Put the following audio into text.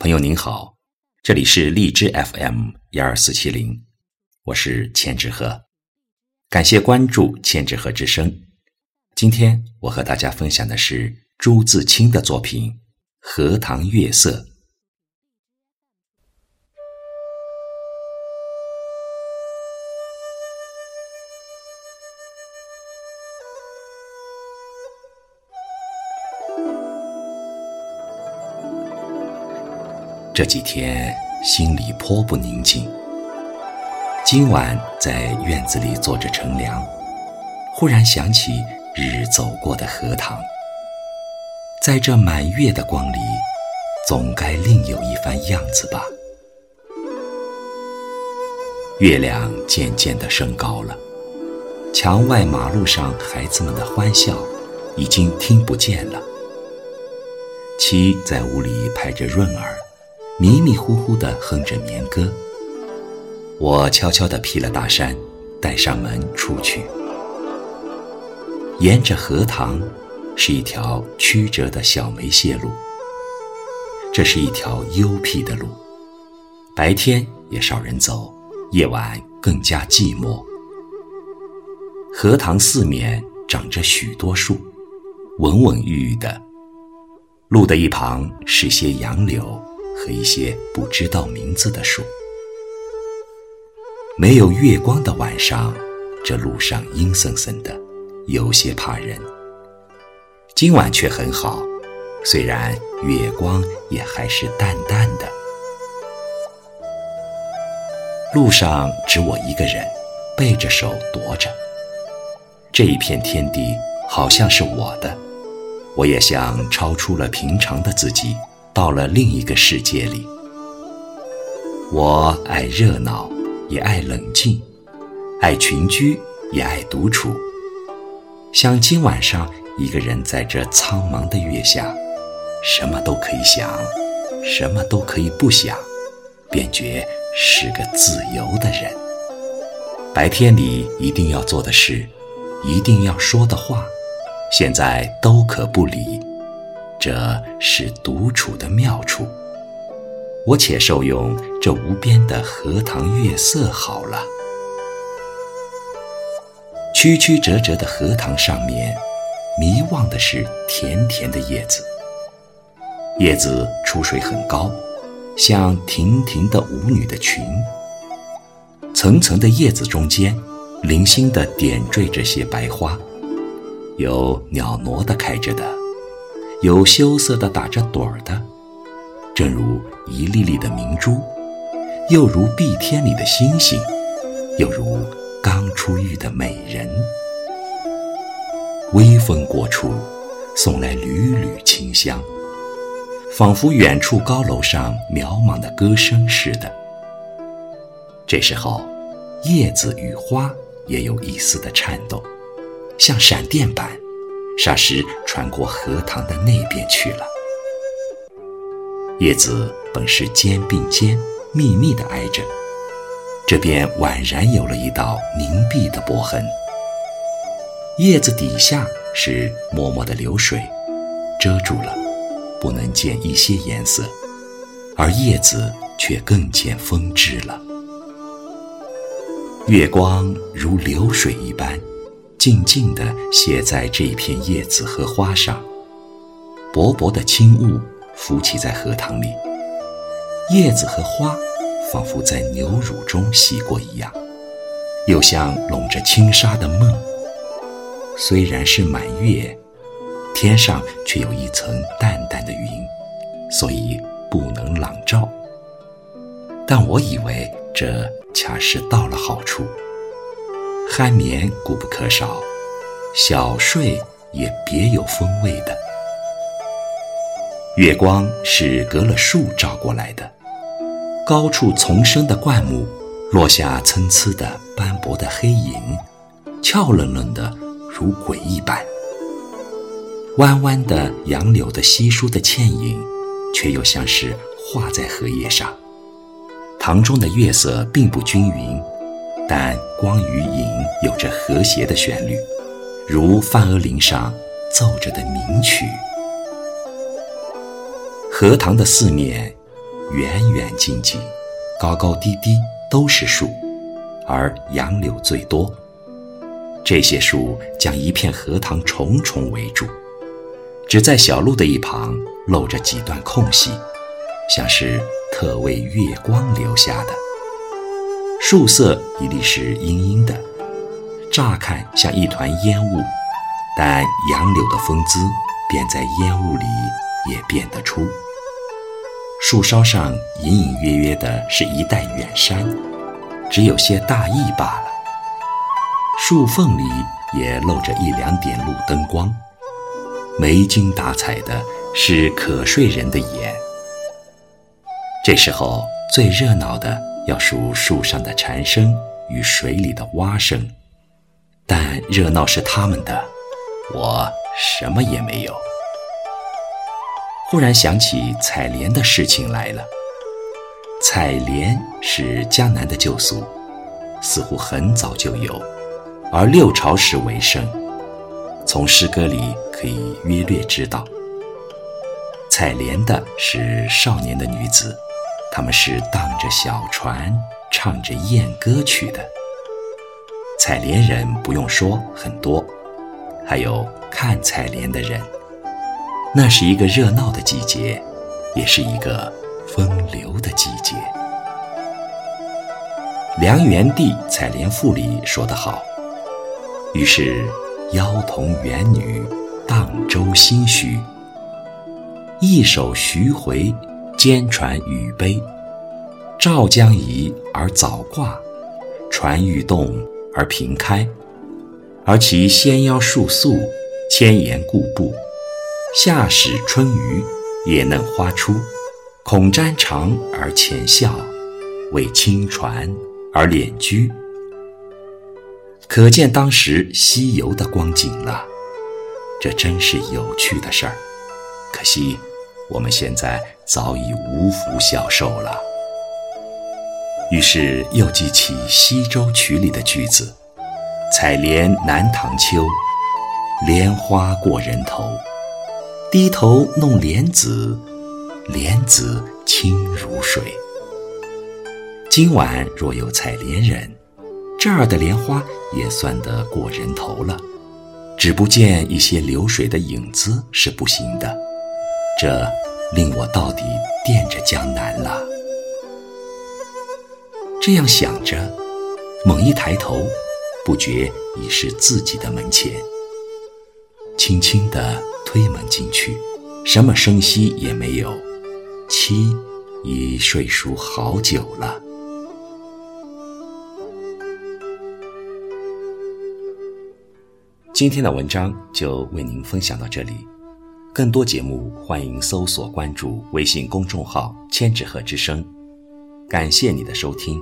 朋友您好，这里是荔枝 FM 幺二四七零，我是千纸鹤，感谢关注千纸鹤之声。今天我和大家分享的是朱自清的作品《荷塘月色》。这几天心里颇不宁静。今晚在院子里坐着乘凉，忽然想起日走过的荷塘。在这满月的光里，总该另有一番样子吧。月亮渐渐地升高了，墙外马路上孩子们的欢笑已经听不见了。七在屋里拍着闰儿。迷迷糊糊地哼着眠歌，我悄悄地披了大衫，带上门出去。沿着荷塘，是一条曲折的小梅泄路。这是一条幽僻的路，白天也少人走，夜晚更加寂寞。荷塘四面长着许多树，稳稳郁郁的。路的一旁是些杨柳。和一些不知道名字的树。没有月光的晚上，这路上阴森森的，有些怕人。今晚却很好，虽然月光也还是淡淡的。路上只我一个人，背着手踱着。这一片天地好像是我的，我也像超出了平常的自己。到了另一个世界里，我爱热闹，也爱冷静，爱群居，也爱独处。像今晚上一个人在这苍茫的月下，什么都可以想，什么都可以不想，便觉是个自由的人。白天里一定要做的事，一定要说的话，现在都可不理。这是独处的妙处，我且受用这无边的荷塘月色好了。曲曲折折的荷塘上面，迷望的是甜甜的叶子。叶子出水很高，像亭亭的舞女的裙。层层的叶子中间，零星的点缀着些白花，有袅娜的开着的。有羞涩的打着盹儿的，正如一粒粒的明珠，又如碧天里的星星，又如刚出浴的美人。微风过处，送来缕缕清香，仿佛远处高楼上渺茫的歌声似的。这时候，叶子与花也有一丝的颤动，像闪电般。霎时传过荷塘的那边去了。叶子本是肩并肩，密密的挨着，这边宛然有了一道凝碧的波痕。叶子底下是脉脉的流水，遮住了，不能见一些颜色，而叶子却更见风致了。月光如流水一般。静静地写在这片叶子和花上，薄薄的轻雾浮起在荷塘里，叶子和花仿佛在牛乳中洗过一样，又像笼着轻纱的梦。虽然是满月，天上却有一层淡淡的云，所以不能朗照。但我以为这恰是到了好处。酣眠固不可少，小睡也别有风味的。月光是隔了树照过来的，高处丛生的灌木落下参差的斑驳的黑影，俏愣愣的如鬼一般。弯弯的杨柳的稀疏的倩影，却又像是画在荷叶上。塘中的月色并不均匀。但光与影有着和谐的旋律，如梵婀林上奏着的名曲。荷塘的四面远远近近，高高低低都是树，而杨柳最多。这些树将一片荷塘重重围住，只在小路的一旁露着几段空隙，像是特为月光留下的。树色一定是阴阴的，乍看像一团烟雾，但杨柳的风姿便在烟雾里也辨得出。树梢上隐隐约约的是一带远山，只有些大意罢了。树缝里也露着一两点路灯光，没精打采的是可睡人的眼。这时候最热闹的要数树上的蝉声与水里的蛙声，但热闹是他们的，我什么也没有。忽然想起采莲的事情来了。采莲是江南的旧俗，似乎很早就有，而六朝时为盛。从诗歌里可以约略知道，采莲的是少年的女子，他们是荡着小船，唱着艳歌去的。采莲人不用说很多，还有看采莲的人。那是一个热闹的季节，也是一个风流的季节。梁元帝《采莲赋》里说得好：“于是妖童元女荡舟心许，一首徐回，兼传语悲。棹将移而早挂，船欲动而平开，而其纤腰束素，千言固步。”夏始春余，也嫩花初，恐沾裳而前笑，为轻船而敛居。可见当时西游的光景了。这真是有趣的事儿。可惜我们现在早已无福消受了。于是又记起《西洲曲》里的句子：“采莲南塘秋，莲花过人头。”低头弄莲子，莲子清如水。今晚若有采莲人，这儿的莲花也算得过人头了。只不见一些流水的影子是不行的，这令我到底惦着江南了。这样想着，猛一抬头，不觉已是自己的门前，轻轻地。推门进去，什么声息也没有。妻已睡熟好久了。今天的文章就为您分享到这里，更多节目欢迎搜索关注微信公众号“千纸鹤之声”。感谢你的收听。